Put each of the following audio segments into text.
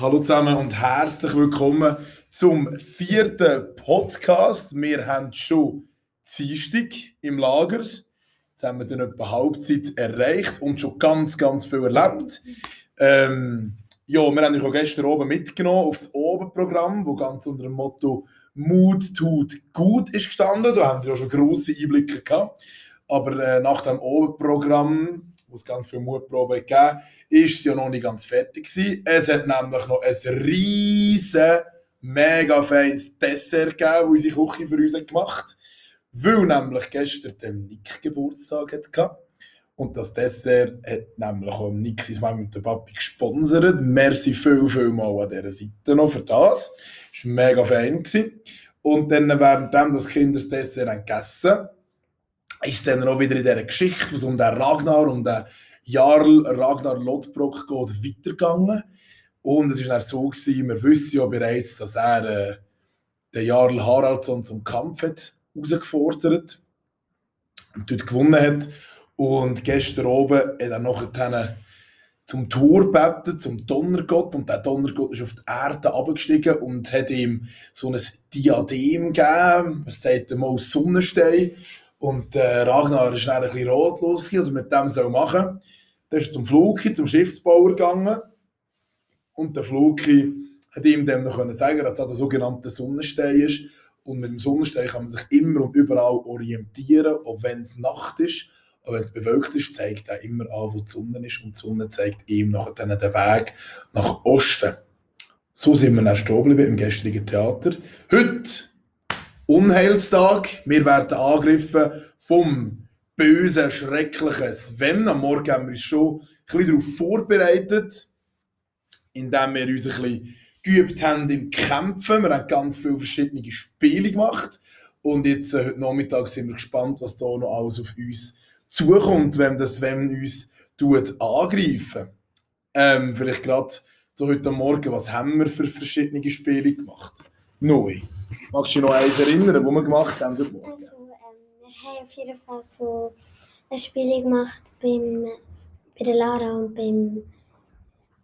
Hallo zusammen und herzlich willkommen zum vierten Podcast. Wir haben schon Dienstag im Lager. Jetzt haben wir dann etwa Halbzeit erreicht und schon ganz, ganz viel erlebt. Ähm, ja, wir haben euch auch gestern oben mitgenommen auf das Obenprogramm, wo ganz unter dem Motto Mut tut gut ist gestanden. Da haben wir auch schon grosse Einblicke gehabt. Aber äh, nach dem Obenprogramm, wo es ganz viele Mutproben gegeben ist es ja noch nicht ganz fertig gewesen. Es hat nämlich noch ein riesen, mega feines Dessert gegeben, das unsere Küche für uns gemacht hat. Weil nämlich gestern der Nick Geburtstag hatte. Und das Dessert hat nämlich auch Nick sein Mann mit dem Papi gesponsert. Merci viel, viel mal an dieser Seite noch für das. Das war mega fein. Gewesen. Und dann, währenddem das Kinder das Dessert gegessen haben, ist dann auch wieder in dieser Geschichte, was um den Ragnar und den Jarl Ragnar Lodbrok geht, weitergegangen. Und es war dann so, gewesen, wir wissen ja bereits, dass er äh, den Jarl Haraldsson zum Kampf hat herausgefordert und dort gewonnen hat. Und gestern oben hat er nachher zum Tor gebeten, zum Donnergott. Und der Donnergott ist auf die Erde abgestiegen und hat ihm so ein Diadem gegeben. Man sagt mal Sonnenstein. Und äh, Ragnar ist dann ein bisschen rotlos, also mit dem soll machen. Dann ist er zum Fluki, zum Schiffsbauer gegangen. Und der Fluki hat ihm dann noch können sagen, dass das ein sogenannter Sonnenstein ist. Und mit dem Sonnenstein kann man sich immer und überall orientieren, auch wenn es Nacht ist. Aber wenn es bewölkt ist, zeigt er immer an, wo die Sonne ist. Und die Sonne zeigt ihm dann den Weg nach Osten. So sind wir dann stehen geblieben im gestrigen Theater. Heute Unheilstag. Wir werden angegriffen vom bösen, schrecklichen Sven. Am Morgen haben wir uns schon ein bisschen darauf vorbereitet, indem wir uns ein bisschen geübt haben im Kämpfen. Wir haben ganz viele verschiedene Spiele gemacht. Und jetzt, äh, heute Nachmittag, sind wir gespannt, was da noch alles auf uns zukommt, wenn das Sven uns tut angreifen. Ähm, vielleicht gerade so heute Morgen, was haben wir für verschiedene Spiele gemacht? Neu. Magst du dich noch eins erinnern, wo wir gemacht haben? Also, ähm, wir haben auf jeden Fall so ein Spiel gemacht beim, bei der Lara und beim,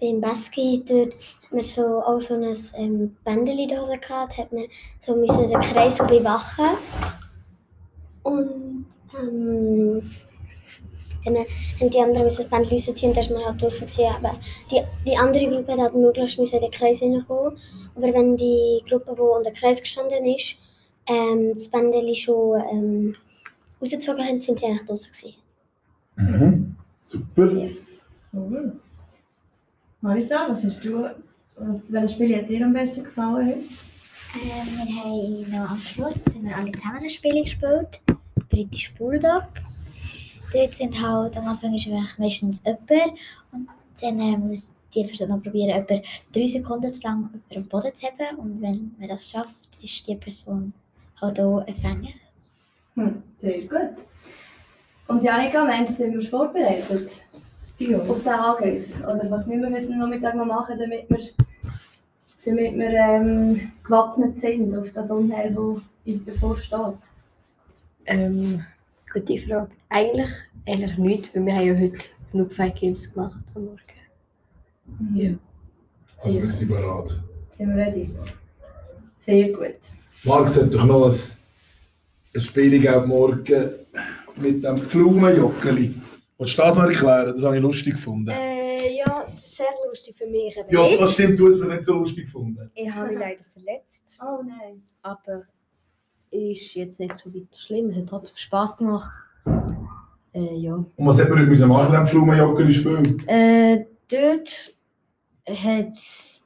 beim Baski. Dort hat man so auch so ein ähm, Bändchen in der Hose gehabt, hat man so den Kreis so bewachen. Und ähm, dann haben die anderen müssen das Bändchen rausziehen und dann ist man halt draußen gewesen. Aber die, die andere Gruppe hat halt möglichst müssen in den Kreis hineinkommen. Aber wenn die Gruppe, die unter den Kreis gestanden ist, ähm, das Bändchen schon ähm, rausgezogen haben, sind sie eigentlich draußen gewesen. Mhm. Super. Cool. Marisa, was hast du, was, welches Spiel hat dir am besten gefallen heute? Ähm, wir haben noch am Schluss haben wir alle zusammen ein Spiel gespielt. British Bulldog. Dort sind halt am Anfang ist meistens jemand und dann äh, muss die Person noch probieren, etwa drei Sekunden zu lang über den Boden zu haben. Und wenn man das schafft, ist die Person halt auch ein Fänger. Hm, sehr gut. Und Janika, meinst du, sind wir vorbereitet Ja. auf diesen Angriff? Oder was müssen wir heute Nachmittag noch machen, damit wir, damit wir ähm, gewappnet sind auf das Unheil, das uns bevorsteht? Ähm, gute Frage. Eigentlich, eigentlich nicht, weil wir haben ja heute genug Fight Games gemacht am Morgen. Ja. Also wir sind bereit. Sind wir ready? Sehr gut. Marc hat doch noch ein, ein Spiel gegeben morgen mit dem Pflaumenjoggeli. Willst du das noch erklären? Das habe ich lustig gefunden. Äh, ja, sehr lustig für mich. ja, das stimmt, du hast es nicht so lustig gefunden. Ich habe mich leider verletzt, Oh nein. aber ist jetzt nicht so weiter schlimm. Es hat trotzdem Spaß gemacht. Äh, ja. Und was hat man heute müssen machen beim Pflaumenjoggeli spielen? Äh, dort hat es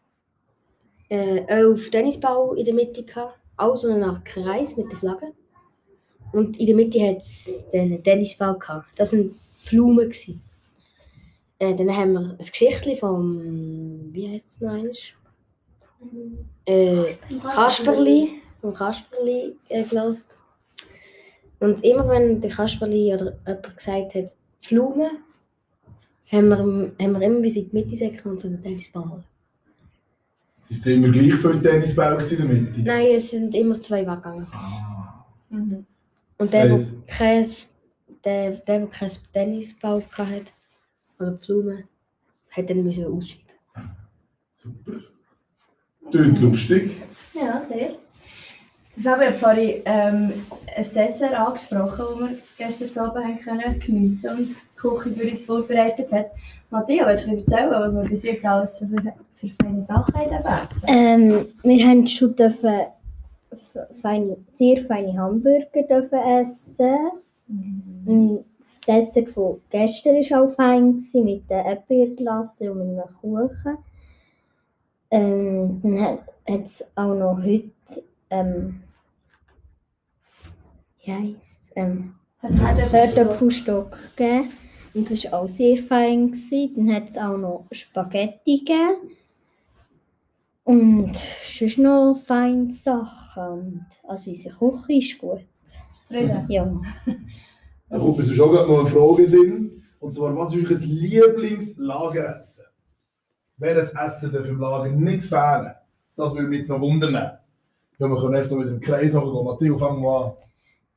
äh, elf Tennisball in der Mitte gehabt. Also eine Art Kreis mit der Flagge. Und in der Mitte hat es einen Tennisball gehabt. Das waren gewesen. Äh, dann haben wir ein Geschichtchen vom, wie heißt es noch einmal? Äh, Kasperli, vom Kasperli äh, gelesen. Und immer wenn der Kasperli oder jemand gesagt hat, Blumen, haben wir, haben wir immer bis in die Mitte säckeln und so ein Tennisball holen. Es ist immer gleich viele Tennisbälle in der Mitte. Nein, es sind immer zwei weggegangen. Ah. Mhm. Und der, der kein, der, der, der kein Tennisball hatte, oder Blumen, hat dann müssen ausscheiden. Super. Tönt lustig. Ja, sehr. Der Fabio hat vorhin ähm, ein Dessert angesprochen, das wir gestern Abend haben können geniessen und die Küche für uns vorbereitet hat. Matthias, willst du mir erzählen, was wir bis jetzt alles für, für feine Sachen essen Ähm, wir haben schon dürfen feine, sehr feine Hamburger dürfen essen. Und Das Dessert von gestern war auch fein gewesen, mit den Erdbeerglasse und mit einem Kuchen. Ähm, dann hat es auch noch heute ähm, wie heisst ähm, Herdöpfelstock gegeben. Und das war auch sehr fein. Gewesen. Dann hat es auch noch Spaghetti gegeben. Und sonst noch feine Sachen. Und also unsere Küche ist gut. Zufrieden? Ja. Da kommt mir schon gerade noch eine Frage Sinn. Und zwar, was ist euer Lieblingslageressen? Welches Essen darf im Lager nicht fehlen? Das würde mich jetzt noch wundern. Ja, wir können einfach wieder im Kreis machen. Matteo, fangen wir an.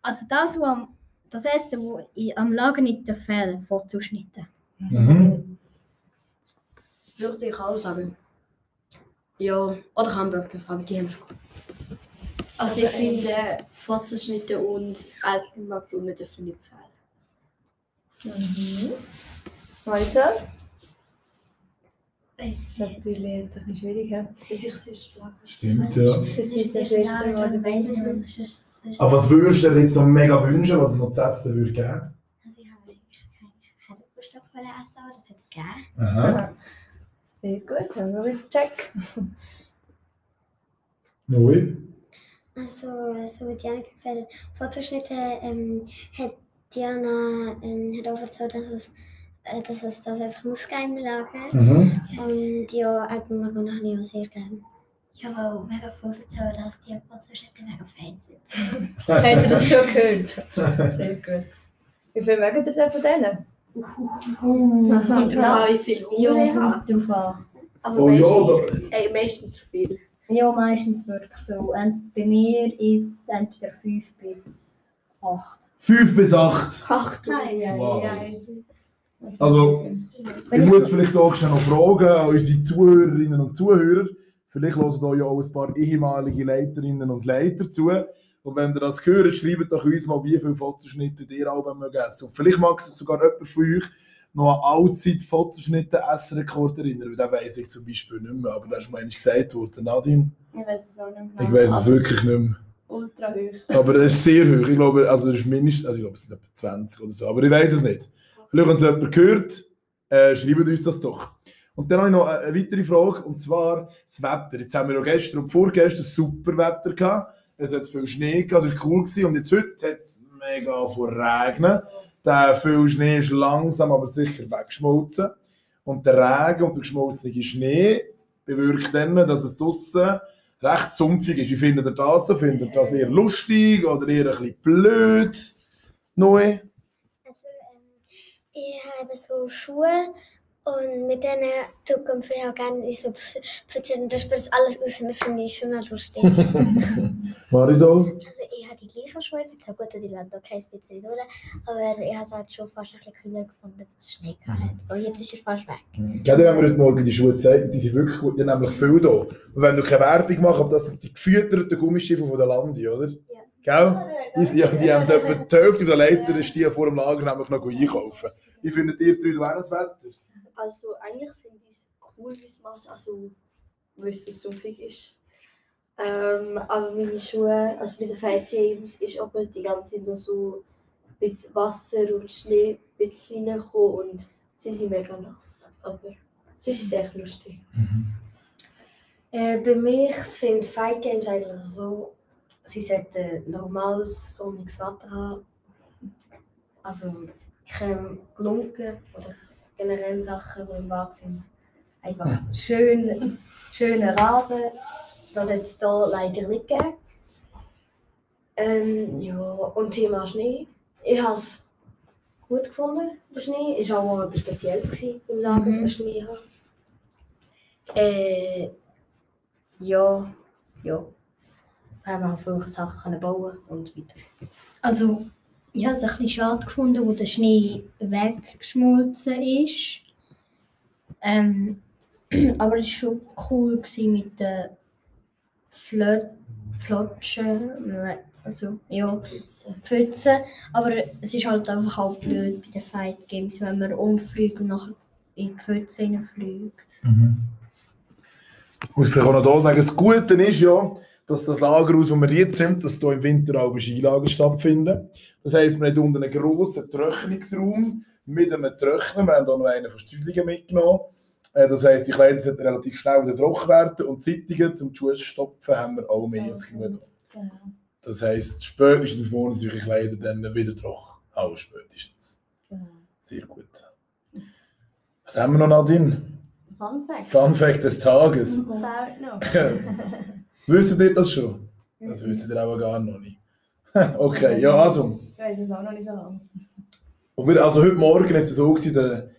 Also das, was das Essen, das ich am Lager nicht fehlen vorzuschneiden. Mhm. Würde ich auch sagen. Ja, oder Hamburger, aber die haben schon. Also ich finde, Vorzuschnitte und Makronen dürfen nicht fehlen. Weiter? Das ist natürlich jetzt ein bisschen schwierig. ja. Bis ich sie schlage. Stimmt, ja. Das Das ist ist das das erste Mal Mal dabei. dabei sein, was es sonst sonst- Aber was würdest du dir jetzt noch mega wünschen, was es noch zu essen würde geben? Also ich habe Herdöpfelstock essen, aber das hat es gegeben. Aha. Sehr gut, dann haben wir wieder Check. Neu. Also, so wie Diana gesagt hat, vorzuschnitten ähm, hat Diana ähm, hat auch erzählt, dass es, äh, dass es das einfach muss geben im Lager. Mhm. Und ja, Alpenmagon habe ich auch sehr gerne. Ich habe auch mega viel erzählt, dass die Vorzuschnitte mega fein sind. Habt ihr das schon gehört? Sehr gut. Wie viel mögt ihr denn von denen? Und krass. wie viel Hunger ich habe. drauf. Aber Oh ja, meistens, ey, meistens viel. Ja, meistens wirklich viel. Und bei mir ist es entweder 5 bis 8. Fünf bis acht. Ach du. Wow. Also, ich muss vielleicht auch schnell noch fragen an unsere Zuhörerinnen und Zuhörer. Vielleicht hören da ja auch ein paar ehemalige Leiterinnen und Leiter zu. Und wenn ihr das hört, schreibt doch uns mal, wie viele Fotoschnitte ihr auch mögt essen. Und vielleicht mag sich sogar jemand von euch noch an allzeit Fotoschnitte Essrekord erinnern. Weil den weiss ich zum Beispiel nicht mehr. Aber das ist mir eigentlich gesagt worden. Nadine, Ich weiß es auch nicht ich weiss es wirklich nicht mehr. Ultra hoch. Aber es ist sehr hoch. Ich glaube, also das ist mindestens, also ich glaube, es sind etwa 20 oder so. Aber ich weiß es nicht. Vielleicht, es jemand gehört, äh, schreibt uns das doch. Und dann habe ich noch eine, weitere Frage, und zwar das Wetter. Jetzt haben wir ja gestern und vorgestern super Wetter gehabt. Es hat viel Schnee gehabt, es war cool. Gewesen. Und jetzt heute hat es mega vor Regnen. Der viel Schnee ist langsam, aber sicher weggeschmolzen. Und der Regen und der geschmolzene Schnee bewirkt dann, dass es draussen recht sumpfig ist. Wie findet ihr das? Findet ihr das eher lustig oder eher ein bisschen blöd? Noe? Also, ich habe so Schuhe und mit denen Zukunft ich auch gerne so Pfützen und da spritzt alles aus und das finde ich schon lustig. also Marisol? ich habe die gleichen Schuhe, ich finde es auch gut, die landen auch kein bisschen durch, aber ich habe es halt schon fast ein bisschen kühler gefunden, weil es Schnee gehabt hat. Und jetzt ist er fast weg. Gell, haben wir heute Morgen die Schuhe gezeigt die sind wirklich gut, die haben nämlich viel da. Und wenn du keine Werbung machst, aber das sind die gefütterten Gummistiefel von der Landi, oder? Ja. Gell? Die, die, die haben etwa die Hälfte der Leiter die vor dem Lager nämlich noch einkaufen. Wie findet ihr drei auch das Wetter? Also eigentlich finde ich es cool, wie es macht, also weil es so sumpfig ist. Ähm, aber meine Schuhe, also mit den Fight Games, ist aber die ganze Zeit noch so mit Wasser und Schnee ein bisschen reingekommen und sie sind mega nass. Aber sonst ist es echt lustig. Äh, bei mir sind Fight Games eigentlich so, sie sollten normales sonniges Wetter haben. Also kein Glunken oder generell Sachen, die im Wald sind. Einfach schön, schöner Rasen. Das hat es hier leider nicht gegeben. Ähm, ja, und Thema Schnee. Ich habe es gut gefunden, der Schnee. Es war auch etwas Spezielles gewesen, im Lager, Mhm. den Schnee haben. Äh, ja, ja. Wir haben auch viele Sachen bauen und weiter. Also, ich habe es ein bisschen schade gefunden, wo der Schnee weggeschmolzen ist. Ähm, aber es war schon cool mit den Flö Flotschen, also ja, Pfützen. Aber es ist halt einfach auch blöd bei den Fight Games, wenn man umfliegt und nachher in die Pfütze reinfliegt. Ich muss vielleicht auch noch da sagen, das Gute ist ja, dass das Lagerhaus, wo wir jetzt sind, dass hier im Winter auch Skilager stattfinden. Das heisst, wir haben unten einen grossen Trocknungsraum mit einem Trockner. Wir haben hier noch einen von Stüslingen mitgenommen. Äh, Das heisst, die Kleider sollten relativ schnell wieder trocken werden und Zeitungen zum Schuhe stopfen haben wir auch mehr als genug. Genau. Das heisst, spätestens morgen sind die Kleider dann wieder trocken. Auch spätestens. Genau. Sehr gut. Was haben wir noch, Nadine? Fun Fact. Fun Fact des Tages. Fehlt noch. Wisst ihr das schon? Das wisst ihr aber gar noch nicht. okay, ja, also. Ich weiß es auch noch nicht so lange. Und wir, also heute Morgen ist es so, gewesen, der,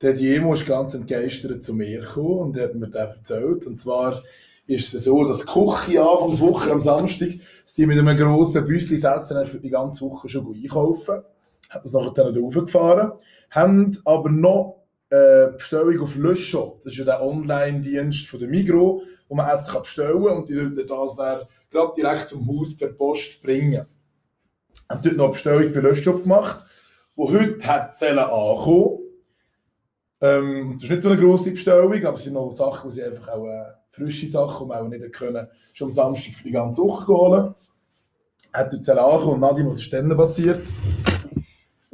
der Diemo ist ganz entgeistert zu mir gekommen und hat mir das erzählt. Und zwar ist es so, dass die Küche Anfangs Woche am Samstag, dass die mit einem grossen Büsschen Essen für die ganze Woche schon einkaufen. Hat das nachher dann raufgefahren. Haben aber noch äh, Bestellung auf Löschshop. Das ist ja der Online-Dienst von der Migro, wo man Essen kann bestellen kann und die würden das dann gerade direkt zum Haus per Post bringen. Haben dort noch eine Bestellung bei Löschshop gemacht, wo heute hat sollen ankommen. Ähm, das ist nicht so eine grosse Bestellung, aber es sind noch Sachen, die sie einfach auch äh, frische Sachen, die man auch nicht können, schon am Samstag für die ganze Woche holen. Hat dort sollen ankommen und Nadine, was ist denn passiert?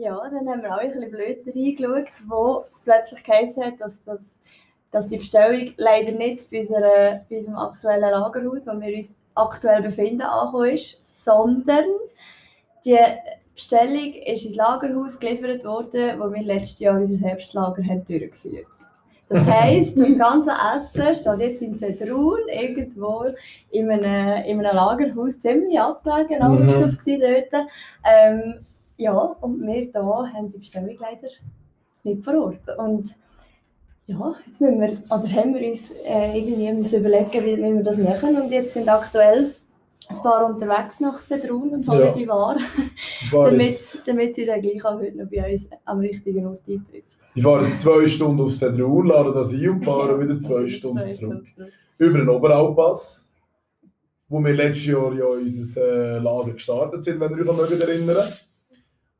Ja, dann haben wir alle ein bisschen blöd reingeschaut, wo es plötzlich geheißen hat, dass, das, dass die Bestellung leider nicht bei, unserer, bei unserem aktuellen Lagerhaus, wo wir uns aktuell befinden, angekommen ist, sondern die Bestellung ist ins Lagerhaus geliefert worden, wo wir letztes Jahr unser Herbstlager haben durchgeführt Das heisst, das ganze Essen steht jetzt in Zedrun, irgendwo in einem, in einem Lagerhaus, ziemlich abgelegen, Mhm. ist das dort. Ähm, ja, und wir hier haben die Bestellung leider nicht vor Ort. Und ja, jetzt müssen wir, oder haben wir uns äh, irgendwie müssen überlegen, wie, wie wir das machen. Und jetzt sind aktuell ein paar unterwegs nach Zedrun und holen Ja. die Ware, damit, damit sie dann gleich auch heute noch bei uns am richtigen Ort eintrifft. ich fahre jetzt zwei Stunden auf Sedrun, lade das ein und fahre wieder zwei Stunden Zwei zurück. Stunden. Über den Oberalpass, wo wir letztes Jahr ja unser äh, Lager gestartet sind, wenn ihr euch noch erinnern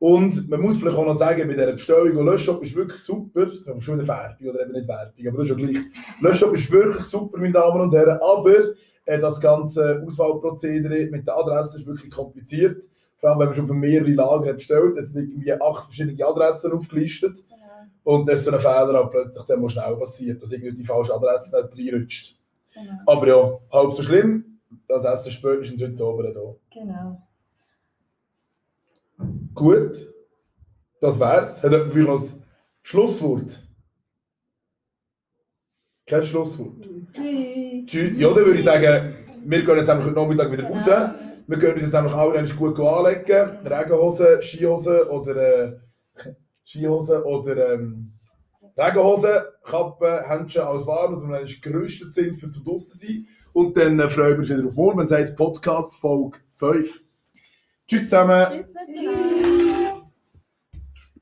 Und man muss vielleicht auch noch sagen, bei dieser Bestellung und Löschshop ist wirklich super. Das haben wir schon wieder Werbung oder eben nicht Werbung, aber das ist ja gleich. Löschshop ist wirklich super, meine Damen und Herren, aber äh, das ganze Auswahlprozedere mit der Adresse ist wirklich kompliziert. Vor allem, wenn man schon für mehrere Lager hat bestellt, jetzt sind irgendwie acht verschiedene Adressen aufgelistet. Und da ist so ein Fehler auch plötzlich dann mal schnell passiert, dass irgendwie die falsche Adresse nicht reinrutscht. Genau. Aber ja, halb so schlimm. Das Essen spätestens heute oben da. genau. Gut. Das wär's. Hat jemand noch ein Schlusswort? Kein Schlusswort. Tschüss. Tschüss. Ja, dann würde ich sagen, wir gehen jetzt heute Nachmittag wieder raus. Wir können uns jetzt nämlich einmal gut anlegen. Regenhose, Skihose oder äh, Skihose oder ähm, Regenhose, Kappe, Händchen, alles warm, dass wir dann gerüstet sind für zu draussen sein. Und dann äh, freuen wir uns wieder auf morgen, wenn es heisst Podcast Folge 5. Tschüss zusammen. Tschüss.